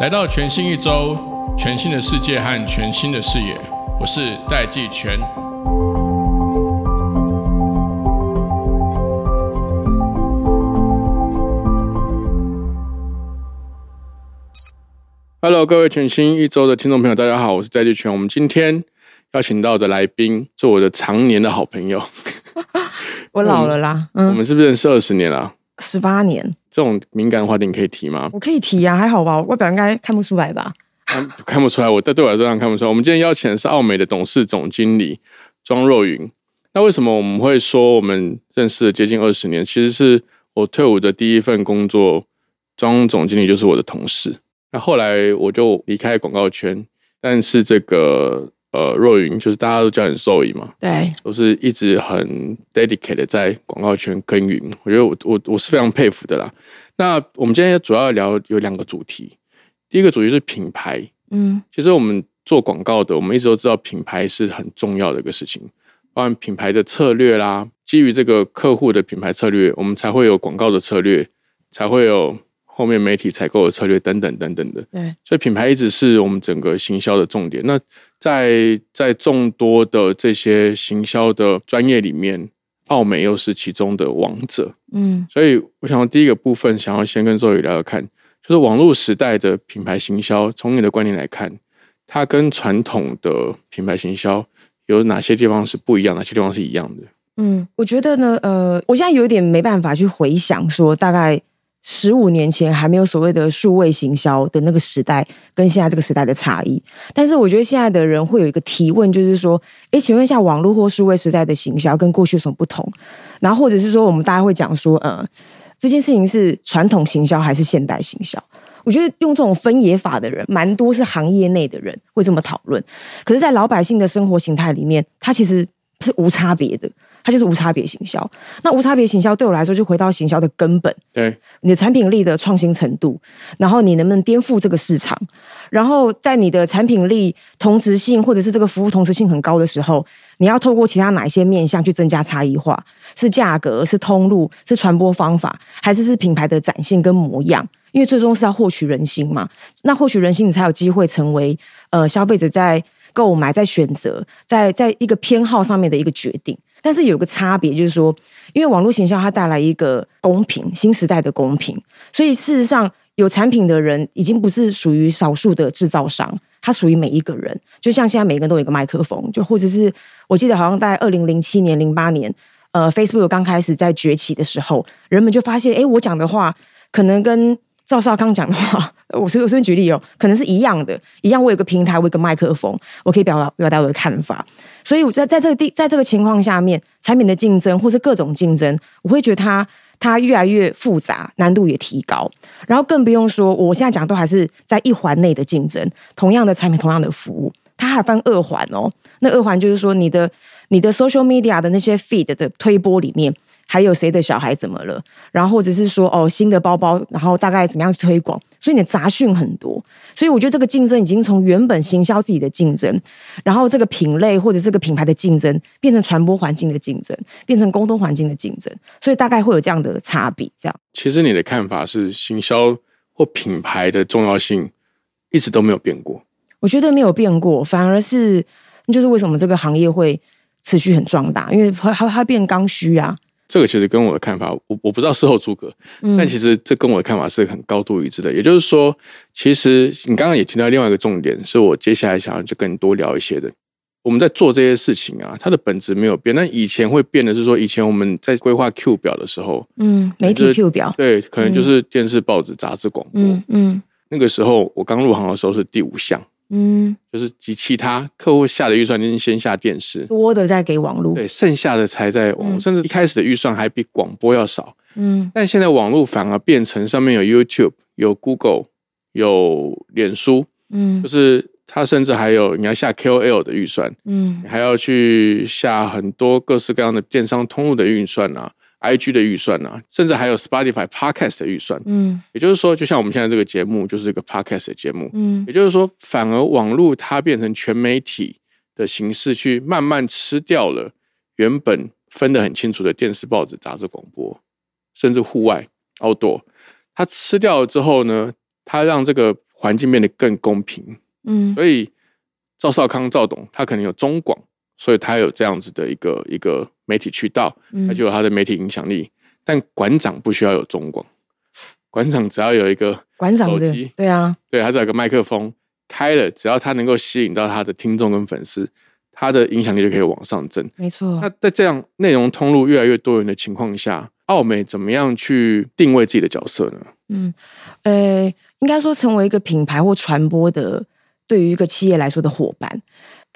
来到全新一周，全新的世界和全新的视野，我是戴季全。Hello，各位全新一周的听众朋友，大家好，我是戴季全。我们今天邀请到的来宾是我的常年的好朋友。我老了啦，我们是不是认识二十年了？十八年，这种敏感的话题你可以提吗？我可以提呀，还好吧，外表应该看不出来吧？看不出来，我在对我来说看不出来。我们今天邀请的是奥美的董事总经理庄若云。那为什么我们会说我们认识了接近二十年？其实是我退伍的第一份工作，庄总经理就是我的同事。那后来我就离开广告圈，但是这个。呃，若云就是大家都叫你受益嘛，对，都是一直很 dedicated 在广告圈耕耘。我觉得我我我是非常佩服的啦。那我们今天主要聊有两个主题，第一个主题是品牌。嗯，其实我们做广告的，我们一直都知道品牌是很重要的一个事情，包含品牌的策略啦，基于这个客户的品牌策略，我们才会有广告的策略，才会有。后面媒体采购的策略等等等等的，对，所以品牌一直是我们整个行销的重点。那在在众多的这些行销的专业里面，奥美又是其中的王者。嗯，所以我想第一个部分想要先跟周宇聊聊看，就是网络时代的品牌行销，从你的观点来看，它跟传统的品牌行销有哪些地方是不一样，哪些地方是一样的？嗯，我觉得呢，呃，我现在有点没办法去回想说大概。十五年前还没有所谓的数位行销的那个时代，跟现在这个时代的差异。但是我觉得现在的人会有一个提问，就是说：哎，请问一下，网络或数位时代的行销跟过去有什么不同？然后或者是说，我们大家会讲说，呃，这件事情是传统行销还是现代行销？我觉得用这种分野法的人，蛮多是行业内的人会这么讨论。可是，在老百姓的生活形态里面，它其实是无差别的。它就是无差别行销。那无差别行销对我来说，就回到行销的根本。对，你的产品力的创新程度，然后你能不能颠覆这个市场？然后在你的产品力同质性或者是这个服务同质性很高的时候，你要透过其他哪一些面向去增加差异化？是价格？是通路？是传播方法？还是是品牌的展现跟模样？因为最终是要获取人心嘛。那获取人心，你才有机会成为呃消费者在购买、在选择、在在一个偏好上面的一个决定。但是有个差别，就是说，因为网络行销它带来一个公平新时代的公平，所以事实上有产品的人已经不是属于少数的制造商，它属于每一个人。就像现在每个人都有一个麦克风，就或者是我记得好像在二零零七年、零八年，呃，Facebook 刚开始在崛起的时候，人们就发现，哎，我讲的话可能跟赵少康讲的话，我随我随便举例哦，可能是一样的，一样。我有个平台，我有个麦克风，我可以表达表达我的看法。所以我在在这个地，在这个情况下面，产品的竞争或是各种竞争，我会觉得它它越来越复杂，难度也提高。然后更不用说，我现在讲都还是在一环内的竞争，同样的产品，同样的服务，它还分二环哦。那二环就是说，你的你的 social media 的那些 feed 的推波里面。还有谁的小孩怎么了？然后或者是说哦，新的包包，然后大概怎么样推广？所以你的杂讯很多，所以我觉得这个竞争已经从原本行销自己的竞争，然后这个品类或者这个品牌的竞争，变成传播环境的竞争，变成沟通环境的竞争，所以大概会有这样的差别。这样，其实你的看法是行销或品牌的重要性一直都没有变过。我觉得没有变过，反而是就是为什么这个行业会持续很壮大，因为它它变刚需啊。这个其实跟我的看法，我我不知道事后诸葛，但其实这跟我的看法是很高度一致的。也就是说，其实你刚刚也提到另外一个重点，是我接下来想要就跟你多聊一些的。我们在做这些事情啊，它的本质没有变。那以前会变的是说，以前我们在规划 Q 表的时候，嗯，媒体 Q 表，对，可能就是电视、报纸、杂志、广播，嗯，那个时候我刚入行的时候是第五项。嗯，就是及其他客户下的预算，您先下电视，多的再给网络，对，剩下的才在网，甚至一开始的预算还比广播要少。嗯，但现在网络反而变成上面有 YouTube、有 Google、有脸书，嗯，就是它甚至还有你要下 KOL 的预算，嗯，还要去下很多各式各样的电商通路的预算啊。I G 的预算呢，甚至还有 Spotify Podcast 的预算，嗯，也就是说，就像我们现在这个节目就是一个 Podcast 的节目，嗯，也就是说，反而网络它变成全媒体的形式，去慢慢吃掉了原本分得很清楚的电视、报纸、杂志、广播，甚至户外 outdoor，它吃掉了之后呢，它让这个环境变得更公平。嗯，所以赵少康赵董他可能有中广，所以他有这样子的一个一个媒体渠道，他就有他的媒体影响力。但馆长不需要有中广，馆长只要有一个馆长的对啊，对，他只要有个麦克风开了，只要他能够吸引到他的听众跟粉丝，他的影响力就可以往上增。没错。那在这样内容通路越来越多元的情况下，奥美怎么样去定位自己的角色呢？嗯，呃，应该说成为一个品牌或传播的。对于一个企业来说的伙伴，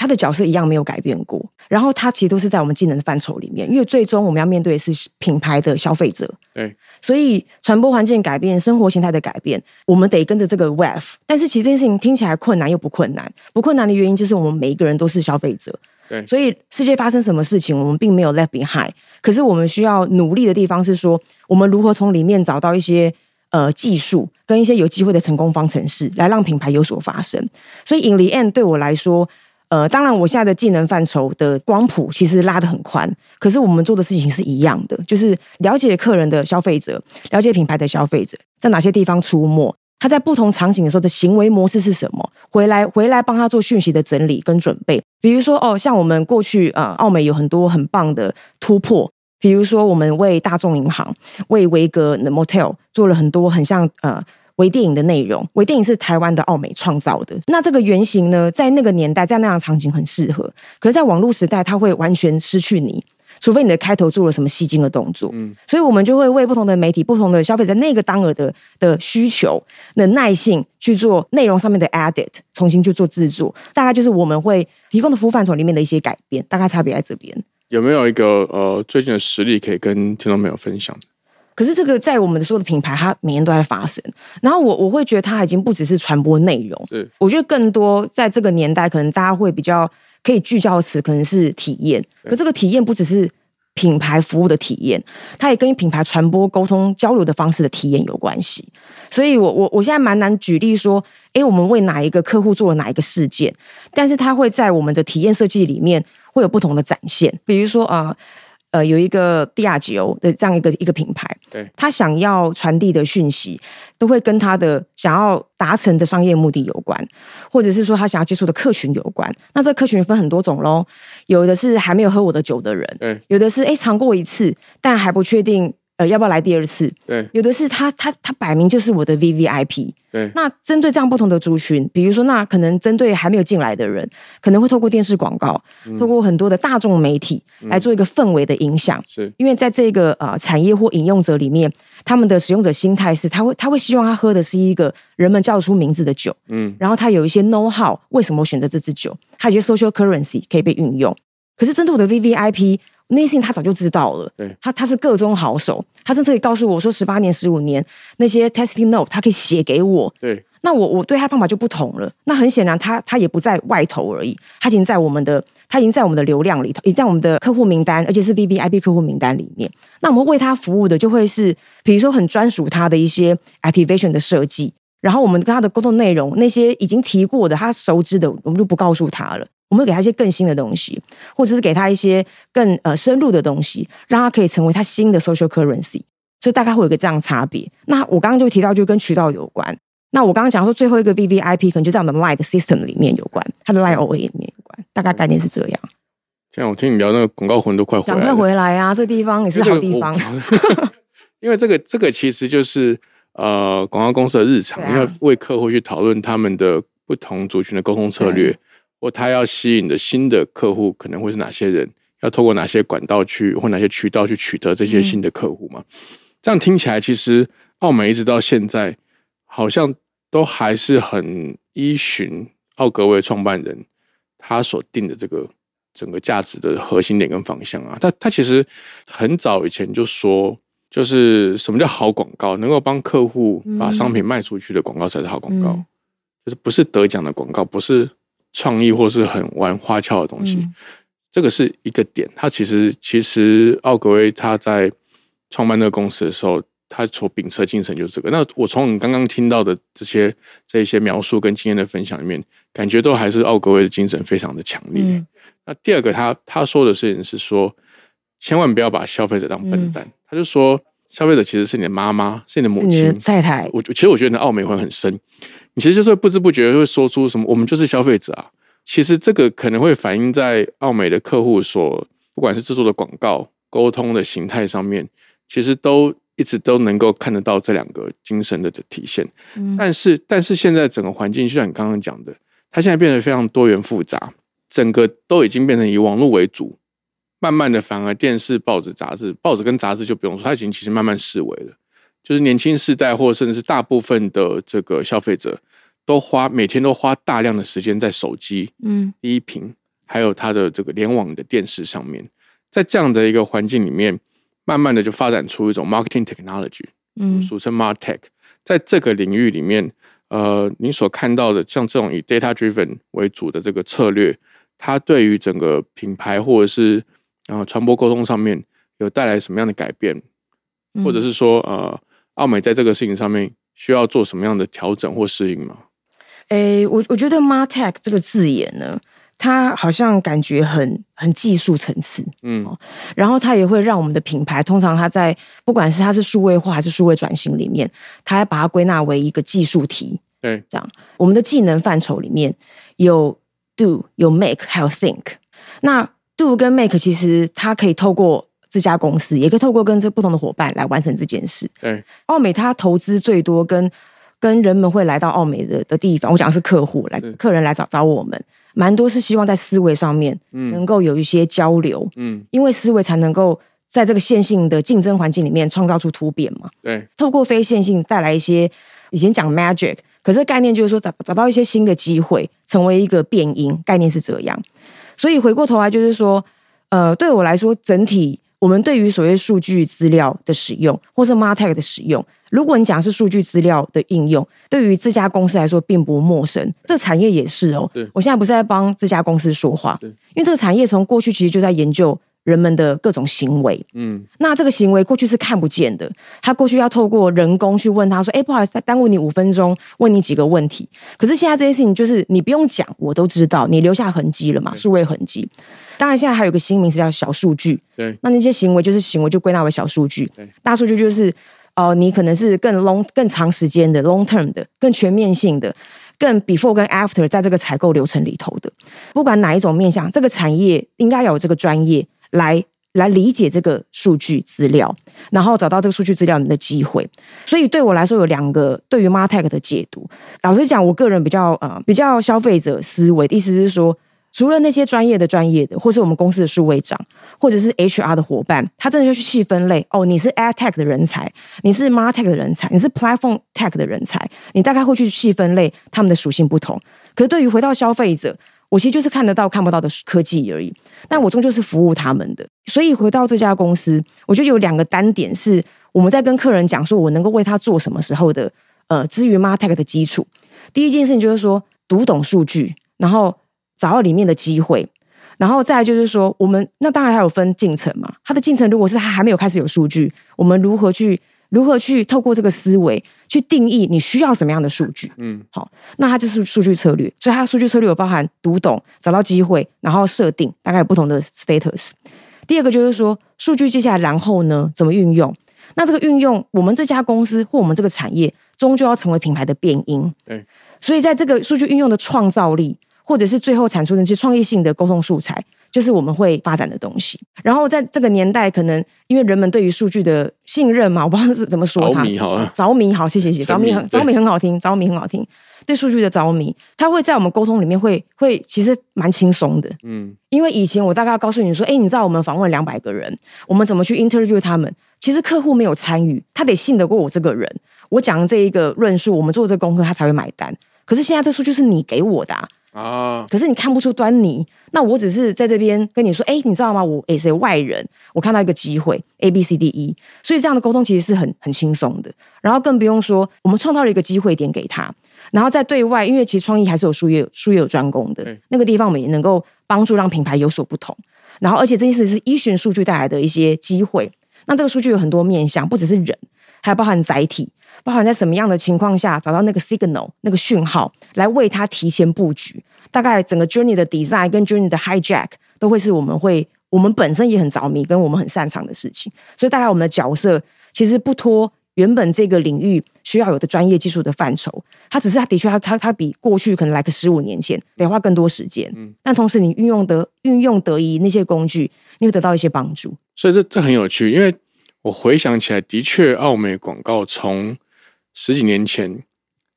他的角色一样没有改变过。然后他其实都是在我们技能的范畴里面，因为最终我们要面对的是品牌的消费者。对，所以传播环境改变、生活形态的改变，我们得跟着这个 wave。但是其实这件事情听起来困难又不困难，不困难的原因就是我们每一个人都是消费者。对，所以世界发生什么事情，我们并没有 left behind。可是我们需要努力的地方是说，我们如何从里面找到一些。呃，技术跟一些有机会的成功方程式，来让品牌有所发生。所以，引力 N 对我来说，呃，当然我现在的技能范畴的光谱其实拉得很宽，可是我们做的事情是一样的，就是了解客人的消费者，了解品牌的消费者在哪些地方出没，他在不同场景的时候的行为模式是什么，回来回来帮他做讯息的整理跟准备。比如说，哦，像我们过去呃，澳美有很多很棒的突破。比如说，我们为大众银行、为维格的 Motel 做了很多很像呃微电影的内容。微电影是台湾的奥美创造的。那这个原型呢，在那个年代，在那样场景很适合。可是，在网络时代，它会完全失去你，除非你的开头做了什么吸睛的动作。嗯，所以我们就会为不同的媒体、不同的消费者那个当额的的需求的耐性去做内容上面的 edit，重新去做制作。大概就是我们会提供的服务范畴里面的一些改变，大概差别在这边。有没有一个呃最近的实例可以跟听众朋友分享？可是这个在我们的所有的品牌，它每年都在发生。然后我我会觉得它已经不只是传播内容，对，我觉得更多在这个年代，可能大家会比较可以聚焦的词，可能是体验。可这个体验不只是品牌服务的体验，它也跟品牌传播、沟通、交流的方式的体验有关系。所以，我我我现在蛮难举例说，哎，我们为哪一个客户做了哪一个事件，但是它会在我们的体验设计里面。会有不同的展现，比如说啊，呃，有一个迪亚吉欧的这样一个一个品牌，对，他想要传递的讯息，都会跟他的想要达成的商业目的有关，或者是说他想要接触的客群有关。那这客群分很多种喽，有的是还没有喝我的酒的人，对，有的是哎尝过一次，但还不确定。呃，要不要来第二次？对，有的是他，他，他摆明就是我的 V V I P。对，那针对这样不同的族群，比如说，那可能针对还没有进来的人，可能会透过电视广告，透过很多的大众媒体来做一个氛围的影响。是，因为在这个呃产业或饮用者里面，他们的使用者心态是，他会他会希望他喝的是一个人们叫得出名字的酒。嗯，然后他有一些 know how，为什么我选择这支酒？他有些 social currency 可以被运用。可是针对我的 V V I P。那些事情他早就知道了，对他他是各中好手，他甚至可以告诉我说十八年、十五年那些 testing note，他可以写给我。对，那我我对他方法就不同了。那很显然，他他也不在外头而已，他已经在我们的，他已经在我们的流量里头，也在我们的客户名单，而且是 V V I P 客户名单里面。那我们为他服务的就会是，比如说很专属他的一些 activation 的设计，然后我们跟他的沟通内容，那些已经提过的，他熟知的，我们就不告诉他了。我们会给他一些更新的东西，或者是给他一些更呃深入的东西，让他可以成为他新的 social currency。所以大概会有个这样差别。那我刚刚就提到，就跟渠道有关。那我刚刚讲说最后一个 V V I P 可能就在我们的 Line 的 System 里面有关，它的 Line OA 里面有关。大概概念是这样。现在我听你聊那个广告魂都快回来，快回来啊！这地方也是好地方。因为这个这个其实就是呃广告公司的日常，因为为客户去讨论他们的不同族群的沟通策略。或他要吸引的新的客户可能会是哪些人？要透过哪些管道去或哪些渠道去取得这些新的客户嘛？这样听起来，其实澳门一直到现在好像都还是很依循奥格威创办人他所定的这个整个价值的核心点跟方向啊。他他其实很早以前就说，就是什么叫好广告？能够帮客户把商品卖出去的广告才是好广告，就是不是得奖的广告，不是。创意或是很玩花俏的东西，这个是一个点。他其实其实奥格威他在创办那个公司的时候，他所秉持的精神就是这个。那我从你刚刚听到的这些这一些描述跟经验的分享里面，感觉都还是奥格威的精神非常的强烈。那第二个，他他说的事情是说，千万不要把消费者当笨蛋。他就说，消费者其实是你的妈妈，是你的母亲、太太。我其实我觉得你的奥美会很深，你其实就是不知不觉会说出什么，我们就是消费者啊。其实这个可能会反映在澳美的客户所，不管是制作的广告、沟通的形态上面，其实都一直都能够看得到这两个精神的的体现。但是，但是现在整个环境，就像你刚刚讲的，它现在变得非常多元复杂，整个都已经变成以网络为主，慢慢的反而电视、报纸、杂志，报纸跟杂志就不用说，它已经其实慢慢式微了。就是年轻世代，或甚至是大部分的这个消费者。都花每天都花大量的时间在手机、嗯，第一屏，还有它的这个联网的电视上面，在这样的一个环境里面，慢慢的就发展出一种 marketing technology，嗯，俗称 martech，在这个领域里面，呃，你所看到的像这种以 data driven 为主的这个策略，它对于整个品牌或者是呃传播沟通上面有带来什么样的改变，或者是说呃，奥美在这个事情上面需要做什么样的调整或适应吗？诶，我我觉得 “martech” 这个字眼呢，它好像感觉很很技术层次，嗯，然后它也会让我们的品牌，通常它在不管是它是数位化还是数位转型里面，它还把它归纳为一个技术题，对，这样。我们的技能范畴里面有 do 有 make 还有 think，那 do 跟 make 其实它可以透过这家公司，也可以透过跟这不同的伙伴来完成这件事，对，奥美它投资最多跟。跟人们会来到澳美的的地方，我讲的是客户来，客人来找找我们，蛮多是希望在思维上面，能够有一些交流，嗯，因为思维才能够在这个线性的竞争环境里面创造出突变嘛，对，透过非线性带来一些以前讲 magic，可是概念就是说找找到一些新的机会，成为一个变因，概念是这样，所以回过头来就是说，呃，对我来说整体。我们对于所谓数据资料的使用，或是 Martech 的使用，如果你讲是数据资料的应用，对于这家公司来说并不陌生。这产业也是哦。我现在不是在帮这家公司说话，因为这个产业从过去其实就在研究人们的各种行为。嗯，那这个行为过去是看不见的，他过去要透过人工去问他说：“哎，不好意思，耽误你五分钟，问你几个问题。”可是现在这些事情就是你不用讲，我都知道，你留下痕迹了嘛？数位痕迹。当然，现在还有个新名词叫小数据。对，那那些行为就是行为，就归纳为小数据。对，大数据就是哦，你可能是更 long、更长时间的 long term 的、更全面性的、更 before 跟 after 在这个采购流程里头的。不管哪一种面向，这个产业应该有这个专业来来理解这个数据资料，然后找到这个数据资料里面的机会。所以对我来说，有两个对于 Martech 的解读。老实讲，我个人比较呃比较消费者思维，意思是说。除了那些专业的、专业的，或是我们公司的数位长，或者是 HR 的伙伴，他真的就去细分类哦。你是 Ad Tech 的人才，你是 Martech 的人才，你是 Platform Tech 的人才，你大概会去细分类，他们的属性不同。可是对于回到消费者，我其实就是看得到、看不到的科技而已。但我终究是服务他们的，所以回到这家公司，我觉得有两个单点是我们在跟客人讲说我能够为他做什么时候的呃，至于 Martech 的基础。第一件事情就是说读懂数据，然后。找到里面的机会，然后再就是说，我们那当然还有分进程嘛。它的进程如果是它还没有开始有数据，我们如何去如何去透过这个思维去定义你需要什么样的数据？嗯，好，那它就是数据策略。所以它的数据策略有包含读懂、找到机会，然后设定，大概有不同的 status。第二个就是说，数据接下来然后呢怎么运用？那这个运用，我们这家公司或我们这个产业终究要成为品牌的变音。对，所以在这个数据运用的创造力。或者是最后产出的那些创意性的沟通素材，就是我们会发展的东西。然后在这个年代，可能因为人们对于数据的信任嘛，我不知道是怎么说，着迷好，着迷好，谢谢谢，着迷很着迷很好听，着迷很好听。对数据的着迷，它会在我们沟通里面会会其实蛮轻松的，嗯，因为以前我大概要告诉你说，哎，你知道我们访问两百个人，我们怎么去 interview 他们？其实客户没有参与，他得信得过我这个人，我讲这一个论述，我们做这功课，他才会买单。可是现在这数据是你给我的。啊！可是你看不出端倪，那我只是在这边跟你说，哎，你知道吗？我也是外人，我看到一个机会，A B C D E，所以这样的沟通其实是很很轻松的。然后更不用说，我们创造了一个机会点给他，然后在对外，因为其实创意还是有术业术业有专攻的那个地方，我们也能够帮助让品牌有所不同。然后，而且这件事是依循数据带来的一些机会。那这个数据有很多面向，不只是人，还包含载体。包含在什么样的情况下找到那个 signal 那个讯号，来为它提前布局。大概整个 journey 的 design 跟 journey 的 hijack 都会是我们会我们本身也很着迷，跟我们很擅长的事情。所以大概我们的角色其实不脱原本这个领域需要有的专业技术的范畴。它只是它的确它它它比过去可能来个十五年前得花更多时间。嗯，但同时你运用得运用得宜那些工具，你会得到一些帮助。所以这这很有趣，因为我回想起来，的确，奥美广告从十几年前，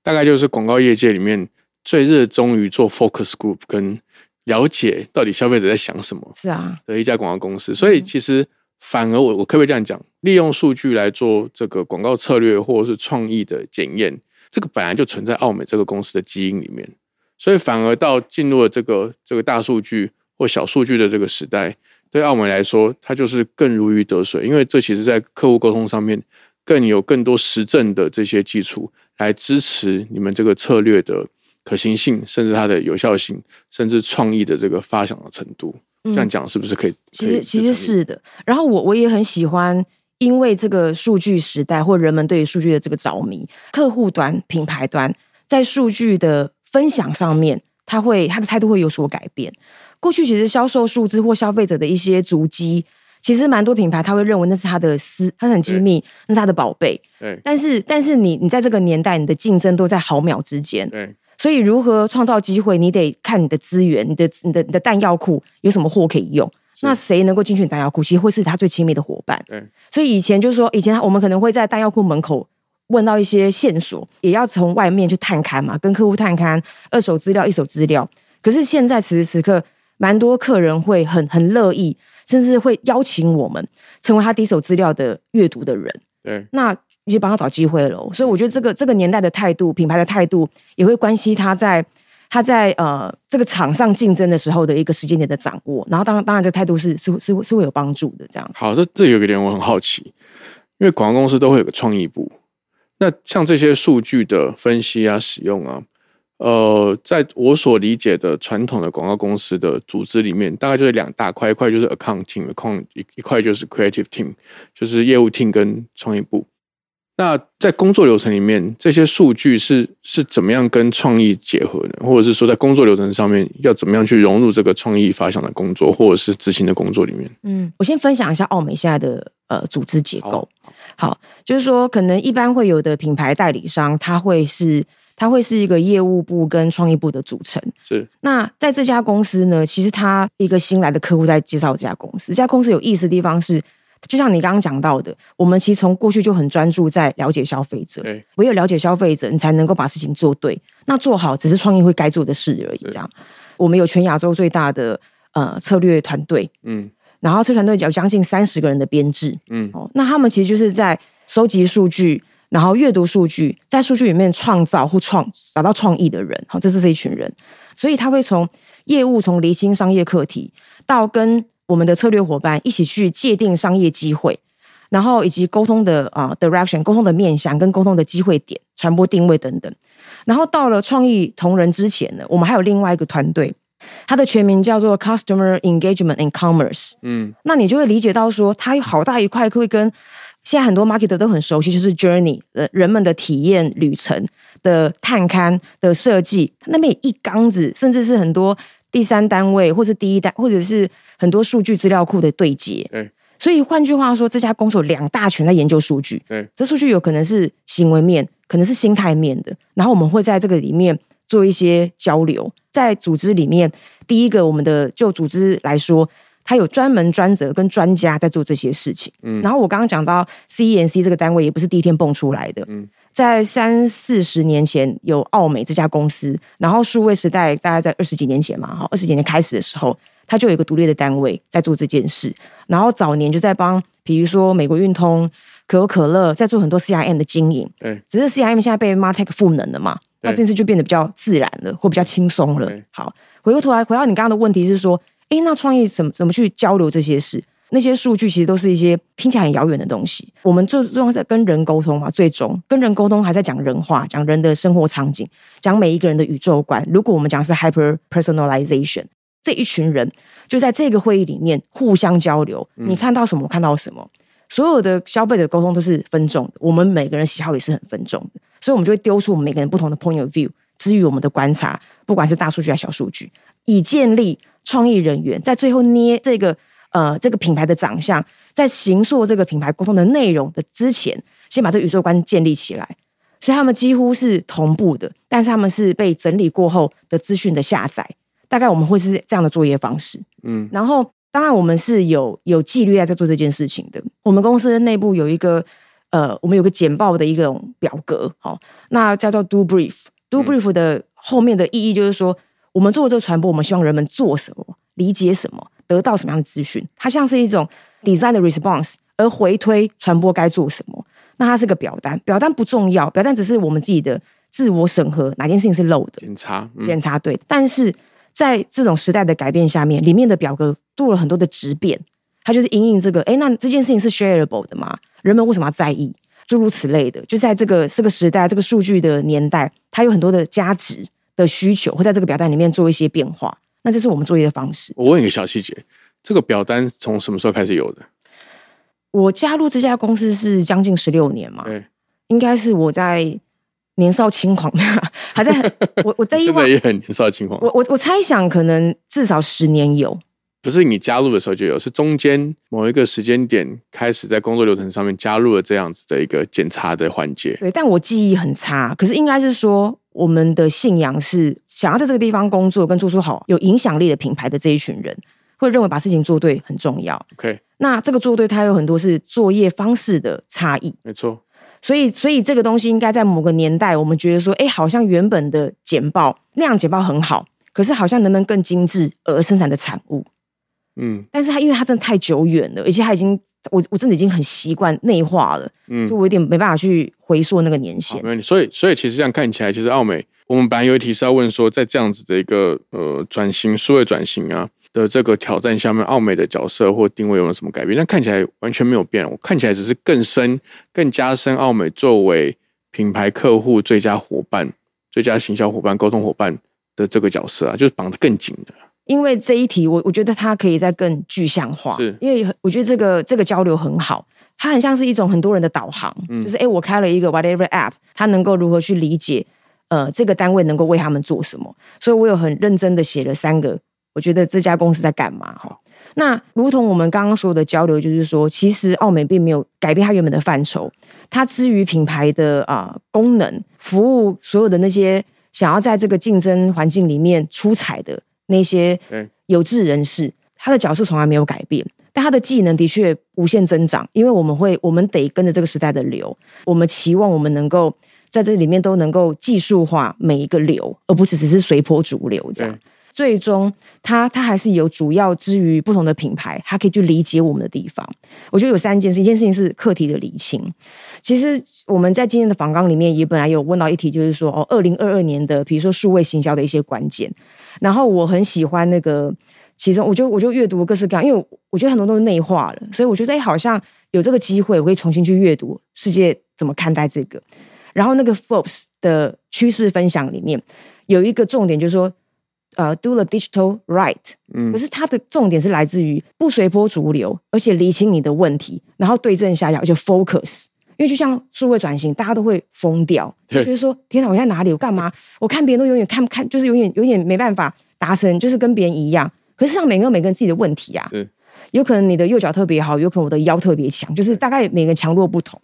大概就是广告业界里面最热衷于做 focus group 跟。了解到底消费者在想什么？是啊，的一家广告公司，所以其实反而我我可不可以这样讲？利用数据来做这个广告策略或者是创意的检验，这个本来就存在奥美这个公司的基因里面，所以反而到进入了这个这个大数据或小数据的这个时代，对奥美来说，它就是更如鱼得水，因为这其实在客户沟通上面更有更多实证的这些基础来支持你们这个策略的。可行性，甚至它的有效性，甚至创意的这个发想的程度，这样讲是不是可以？其实其实是的。然后我我也很喜欢，因为这个数据时代或人们对于数据的这个着迷，客户端、品牌端在数据的分享上面，他会他的态度会有所改变。过去其实销售数字或消费者的一些足迹，其实蛮多品牌他会认为那是他的私，他很机密，那是他的宝贝。对。但是但是你你在这个年代，你的竞争都在毫秒之间。对。所以，如何创造机会，你得看你的资源，你的、你的、你的弹药库有什么货可以用。那谁能够进去弹药库，其实会是他最亲密的伙伴。对。所以以前就是说，以前我们可能会在弹药库门口问到一些线索，也要从外面去探勘嘛，跟客户探勘二手资料、一手资料。可是现在此时此刻，蛮多客人会很很乐意，甚至会邀请我们成为他第一手资料的阅读的人。对。那。已经帮他找机会了，所以我觉得这个这个年代的态度、品牌的态度，也会关系他在他在呃这个场上竞争的时候的一个时间点的掌握。然后，当然，当然，这个态度是是是是会有帮助的。这样。好，这这有个点我很好奇，因为广告公司都会有个创意部，那像这些数据的分析啊、使用啊，呃，在我所理解的传统的广告公司的组织里面，大概就是两大块，一块就是 accounting，account 一一块就是 creative team，就是业务 team 跟创意部。那在工作流程里面，这些数据是是怎么样跟创意结合的？或者是说，在工作流程上面要怎么样去融入这个创意发想的工作，或者是执行的工作里面？嗯，我先分享一下奥美现在的呃组织结构。好，就是说，可能一般会有的品牌代理商，它会是它会是一个业务部跟创意部的组成。是。那在这家公司呢，其实他一个新来的客户在介绍这家公司。这家公司有意思的地方是。就像你刚刚讲到的，我们其实从过去就很专注在了解消费者，唯有了解消费者，你才能够把事情做对。那做好只是创意会该做的事而已。这样，我们有全亚洲最大的呃策略团队，嗯，然后这团队有将近三十个人的编制，嗯，哦，那他们其实就是在收集数据，然后阅读数据，在数据里面创造或创找到创意的人，好，这是这一群人，所以他会从业务从厘清商业课题到跟。我们的策略伙伴一起去界定商业机会，然后以及沟通的啊 direction，沟通的面向跟沟通的机会点、传播定位等等。然后到了创意同仁之前呢，我们还有另外一个团队，它的全名叫做 Customer Engagement and Commerce。嗯，那你就会理解到说，它有好大一块会跟现在很多 marketer 都很熟悉，就是 journey，呃，人们的体验旅程的探勘的设计，那边一缸子，甚至是很多第三单位或是第一单，或者是。很多数据资料库的对接，嗯，所以换句话说，这家公司有两大群在研究数据，嗯，这数据有可能是行为面，可能是心态面的，然后我们会在这个里面做一些交流。在组织里面，第一个，我们的就组织来说，它有专门专责跟专家在做这些事情。嗯，然后我刚刚讲到 CENC 这个单位也不是第一天蹦出来的，嗯，在三四十年前有奥美这家公司，然后数位时代大概在二十几年前嘛，哈，二十几年开始的时候。它就有一个独立的单位在做这件事，然后早年就在帮，比如说美国运通、可口可乐在做很多 CRM 的经营。对，只是 CRM 现在被 Martech 赋能了嘛，那这件事就变得比较自然了，或比较轻松了。好，回过头来回到你刚刚的问题是说，哎，那创意怎么怎么去交流这些事？那些数据其实都是一些听起来很遥远的东西。我们最重要在跟人沟通嘛，最终跟人沟通还在讲人话，讲人的生活场景，讲每一个人的宇宙观。如果我们讲是 hyper personalization。这一群人就在这个会议里面互相交流，你看到什么，我看到什么。所有的消费者沟通都是分众的，我们每个人喜好也是很分众的，所以我们就会丢出我们每个人不同的 point of view，基于我们的观察，不管是大数据还是小数据，以建立创意人员在最后捏这个呃这个品牌的长相，在形塑这个品牌沟通的内容的之前，先把这宇宙观建立起来。所以他们几乎是同步的，但是他们是被整理过后的资讯的下载。大概我们会是这样的作业方式。嗯，然后当然我们是有有纪律在在做这件事情的。我们公司的内部有一个呃，我们有个简报的一个表格，好，那叫做 Do Brief。Do Brief 的后面的意义就是说，我们做这个传播，我们希望人们做什么，理解什么，得到什么样的资讯。它像是一种 design 的 response，而回推传播该做什么。那它是个表单，表单不重要，表单只是我们自己的自我审核，哪件事情是漏的检查，检查对。但是在这种时代的改变下面，里面的表格做了很多的质变，它就是因应这个，哎，那这件事情是 shareable 的吗？人们为什么要在意？诸如此类的，就在这个这个时代、这个数据的年代，它有很多的价值的需求，会在这个表单里面做一些变化。那这是我们作业的方式。我问一个小细节，这个表单从什么时候开始有的？我加入这家公司是将近十六年嘛，对，应该是我在年少轻狂，还在很 我我在现在也很年少轻狂。我我我猜想可能至少十年有，不是你加入的时候就有，是中间某一个时间点开始在工作流程上面加入了这样子的一个检查的环节。对，但我记忆很差，可是应该是说我们的信仰是想要在这个地方工作跟做出好有影响力的品牌的这一群人。会认为把事情做对很重要。OK，那这个做对，它有很多是作业方式的差异。没错，所以所以这个东西应该在某个年代，我们觉得说，哎，好像原本的简报那样简报很好，可是好像能不能更精致而生产的产物？嗯，但是它因为它真的太久远了，而且它已经我我真的已经很习惯内化了，嗯，所以我有点没办法去回溯那个年限。没所以所以其实这样看起来，其实奥美我们本来有一题是要问说，在这样子的一个呃转型数位转型啊。的这个挑战下面，奥美的角色或定位有没有什么改变？但看起来完全没有变，我看起来只是更深、更加深奥美作为品牌客户最佳伙伴、最佳行销伙伴、沟通伙伴的这个角色啊，就是绑得更紧的。因为这一题，我我觉得它可以再更具象化，是因为我觉得这个这个交流很好，它很像是一种很多人的导航，就是哎，我开了一个 whatever app，它能够如何去理解呃这个单位能够为他们做什么，所以我有很认真的写了三个。我觉得这家公司在干嘛？哈，那如同我们刚刚说的交流，就是说，其实奥美并没有改变它原本的范畴，它之于品牌的啊功能，服务所有的那些想要在这个竞争环境里面出彩的那些有志人士，他的角色从来没有改变，但他的技能的确无限增长，因为我们会，我们得跟着这个时代的流，我们期望我们能够在这里面都能够技术化每一个流，而不是只是随波逐流这样。最终，它它还是有主要之于不同的品牌，它可以去理解我们的地方。我觉得有三件事，一件事情是课题的理清。其实我们在今天的访纲里面也本来有问到一题，就是说哦，二零二二年的比如说数位行销的一些关键。然后我很喜欢那个，其中我就我就阅读各式各样，因为我觉得很多都是内化了，所以我觉得哎，好像有这个机会，我可以重新去阅读世界怎么看待这个。然后那个 Forbes 的趋势分享里面有一个重点，就是说。呃，do the digital right，嗯，可是它的重点是来自于不随波逐流，而且理清你的问题，然后对症下药，而且 focus。因为就像数位转型，大家都会疯掉，就觉得说：天哪，我在哪里？我干嘛？我看别人都永远看不看，就是永远有点没办法达成，就是跟别人一样。可是上每个人每个人自己的问题啊，有可能你的右脚特别好，有可能我的腰特别强，就是大概每个人强弱不同。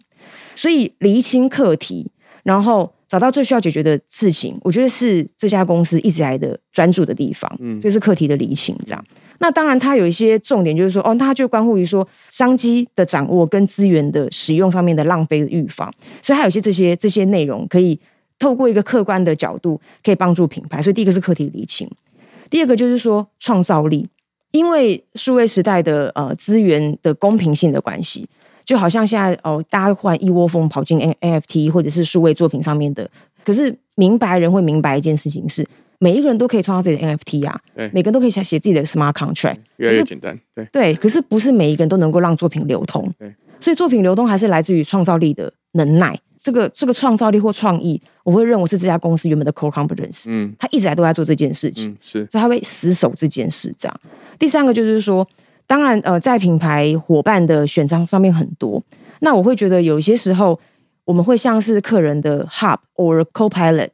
所以厘清课题，然后。找到最需要解决的事情，我觉得是这家公司一直来的专注的地方，嗯，就是课题的理清这样。那当然，它有一些重点，就是说，哦，它就关乎于说商机的掌握跟资源的使用上面的浪费的预防，所以它有些这些这些内容可以透过一个客观的角度，可以帮助品牌。所以第一个是课题理清，第二个就是说创造力，因为数位时代的呃资源的公平性的关系。就好像现在哦，大家忽然一窝蜂跑进 NFT 或者是数位作品上面的，可是明白人会明白一件事情是，每一个人都可以创造自己的 NFT 啊，每个人都可以写写自己的 smart contract，越来越简单，对对，可是不是每一个人都能够让作品流通，对，所以作品流通还是来自于创造力的能耐，这个这个创造力或创意，我会认为是这家公司原本的 core competence，嗯，他一直来都在做这件事情，是，所以他会死守这件事，这样。第三个就是说。当然，呃，在品牌伙伴的选章上面很多，那我会觉得有些时候，我们会像是客人的 hub or co-pilot，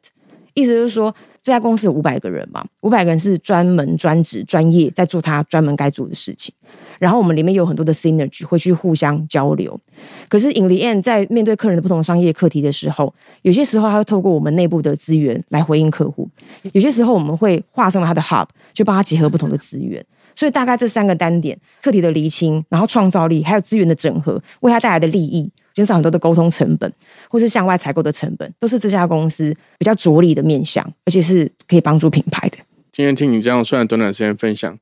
意思就是说，这家公司有五百个人嘛，五百个人是专门专职专业在做他专门该做的事情，然后我们里面有很多的 synergy 会去互相交流。可是 in the end，在面对客人的不同商业课题的时候，有些时候他会透过我们内部的资源来回应客户，有些时候我们会画上了他的 hub，就帮他结合不同的资源。所以大概这三个单点：课题的厘清，然后创造力，还有资源的整合，为他带来的利益，减少很多的沟通成本，或是向外采购的成本，都是这家公司比较着力的面向，而且是可以帮助品牌的。今天听你这样，虽然短短时间分享，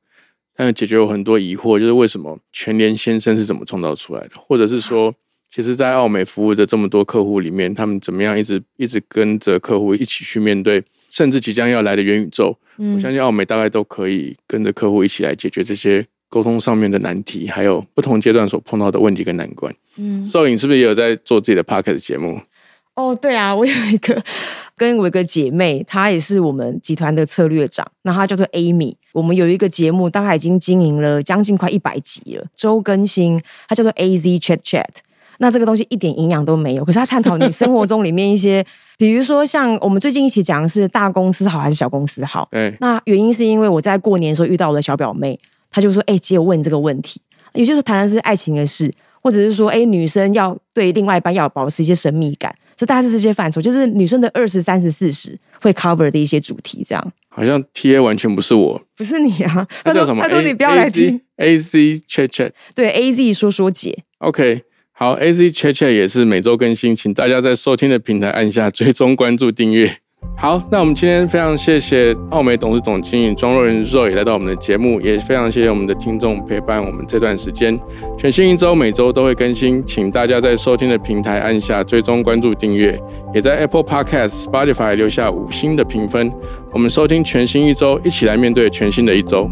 但是解决我很多疑惑，就是为什么全联先生是怎么创造出来的，或者是说，其实，在奥美服务的这么多客户里面，他们怎么样一直一直跟着客户一起去面对，甚至即将要来的元宇宙。我相信奥美大概都可以跟着客户一起来解决这些沟通上面的难题，还有不同阶段所碰到的问题跟难关。嗯，邵颖是不是也有在做自己的 p o c a s t 节目？哦，对啊，我有一个跟我一个姐妹，她也是我们集团的策略长，那她叫做 Amy。我们有一个节目，大概已经经营了将近快一百集了，周更新，它叫做 AZ Chat Chat。那这个东西一点营养都没有，可是他探讨你生活中里面一些。比如说，像我们最近一起讲的是大公司好还是小公司好？对。那原因是因为我在过年的时候遇到我的小表妹，她就说：“哎，姐，我问你这个问题。”有些时候谈的是爱情的事，或者是说，哎，女生要对另外一半要保持一些神秘感，所以大概是这些范畴，就是女生的二十三十四十会 cover 的一些主题，这样。好像 T A 完全不是我，不是你啊？他叫什么？他说你不要来听 A C Chat Chat，对 A Z 说说姐。OK。好，A C Chat Chat 也是每周更新，请大家在收听的平台按下追踪、关注、订阅。好，那我们今天非常谢谢奥美董事总经理庄若人 Roy 来到我们的节目，也非常谢谢我们的听众陪伴我们这段时间。全新一周每周都会更新，请大家在收听的平台按下追踪、关注、订阅，也在 Apple Podcast、Spotify 留下五星的评分。我们收听全新一周，一起来面对全新的一周。